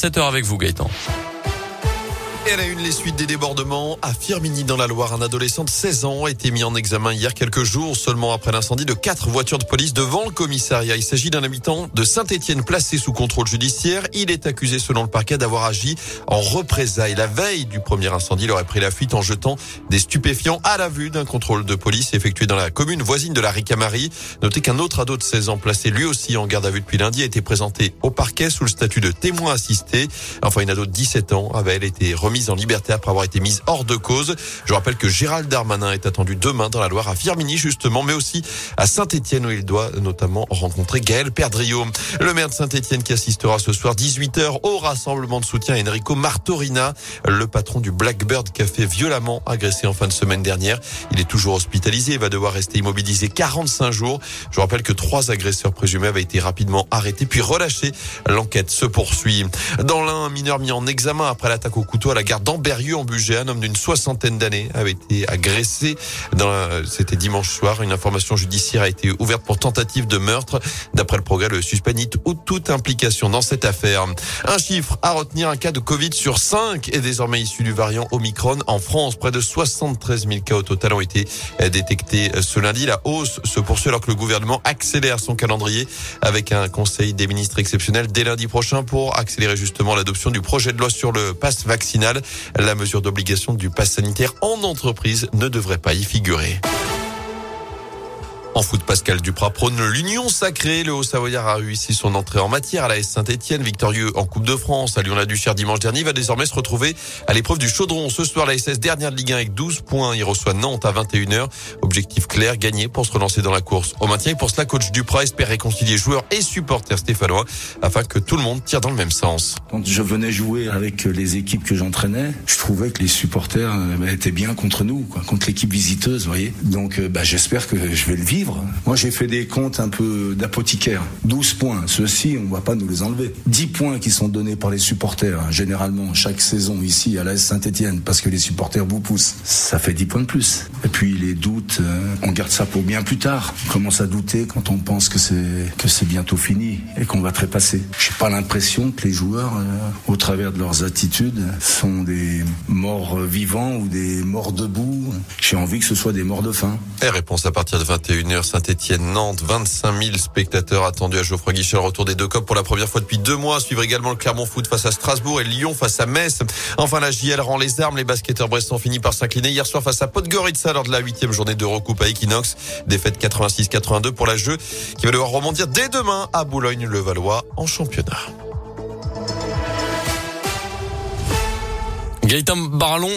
7 heures avec vous, Gaëtan. Et à la une, les suites des débordements. À Firminy, dans la Loire, un adolescent de 16 ans a été mis en examen hier quelques jours seulement après l'incendie de quatre voitures de police devant le commissariat. Il s'agit d'un habitant de Saint-Étienne placé sous contrôle judiciaire. Il est accusé, selon le parquet, d'avoir agi en représailles. La veille du premier incendie, il aurait pris la fuite en jetant des stupéfiants à la vue d'un contrôle de police effectué dans la commune voisine de la Ricamarie. Notez qu'un autre ado de 16 ans placé lui aussi en garde à vue depuis lundi a été présenté au parquet sous le statut de témoin assisté. Enfin, une ado de 17 ans avait elle été remise en liberté après avoir été mise hors de cause. Je rappelle que Gérald Darmanin est attendu demain dans la Loire à Firminy justement, mais aussi à Saint-Étienne où il doit notamment rencontrer Gaël Perdriau. Le maire de Saint-Étienne qui assistera ce soir 18h au rassemblement de soutien à Enrico Martorina, le patron du Blackbird Café violemment agressé en fin de semaine dernière. Il est toujours hospitalisé et va devoir rester immobilisé 45 jours. Je rappelle que trois agresseurs présumés avaient été rapidement arrêtés puis relâchés. L'enquête se poursuit. Dans l'un, mineur mis en examen après l'attaque au couteau à la gare d'Amberieu en Bugey. Un homme d'une soixantaine d'années avait été agressé. C'était dimanche soir. Une information judiciaire a été ouverte pour tentative de meurtre. D'après le progrès, le suspect nie toute implication dans cette affaire. Un chiffre à retenir, un cas de Covid sur 5 est désormais issu du variant Omicron en France. Près de 73 000 cas au total ont été détectés ce lundi. La hausse se poursuit alors que le gouvernement accélère son calendrier avec un conseil des ministres exceptionnel dès lundi prochain pour accélérer justement l'adoption du projet de loi sur le pass vaccinal. La mesure d'obligation du pass sanitaire en entreprise ne devrait pas y figurer. En foot, Pascal Duprat prône l'union sacrée. Le Haut-Savoyard a réussi son entrée en matière à la S Saint-Etienne, victorieux en Coupe de France. À Lyon-la-Duchère dimanche dernier, va désormais se retrouver à l'épreuve du chaudron. Ce soir, la SS dernière de Ligue 1 avec 12 points. Il reçoit Nantes à 21h. Objectif clair, gagner pour se relancer dans la course au maintien. Et pour cela, coach Duprat espère réconcilier joueurs et supporters stéphanois afin que tout le monde tire dans le même sens. Quand je venais jouer avec les équipes que j'entraînais, je trouvais que les supporters euh, étaient bien contre nous, contre l'équipe visiteuse, voyez. Donc, euh, bah, j'espère que je vais le vivre. Moi, j'ai fait des comptes un peu d'apothicaire. 12 points. Ceux-ci, on va pas nous les enlever. 10 points qui sont donnés par les supporters, hein, généralement, chaque saison ici à la Saint-Etienne, parce que les supporters vous poussent. Ça fait 10 points de plus. Et puis, les doutes, euh, on garde ça pour bien plus tard. On commence à douter quand on pense que c'est, bientôt fini et qu'on va trépasser. J'ai pas l'impression que les joueurs, euh, au travers de leurs attitudes, sont des morts vivants ou des morts debout. J'ai envie que ce soit des morts de faim. Et réponse à partir de 21h, Saint-Etienne, Nantes, 25 000 spectateurs attendus à Geoffroy Guichet, le retour des deux copes pour la première fois depuis deux mois. Suivre également le Clermont Foot face à Strasbourg et Lyon face à Metz. Enfin, la JL rend les armes. Les basketteurs brestons fini par s'incliner hier soir face à Podgorica lors de la huitième journée de recoupe à Equinox. Défaite 86-82 pour la jeu qui va devoir rebondir dès demain à Boulogne-le-Valois en championnat. Gaëtan Barlon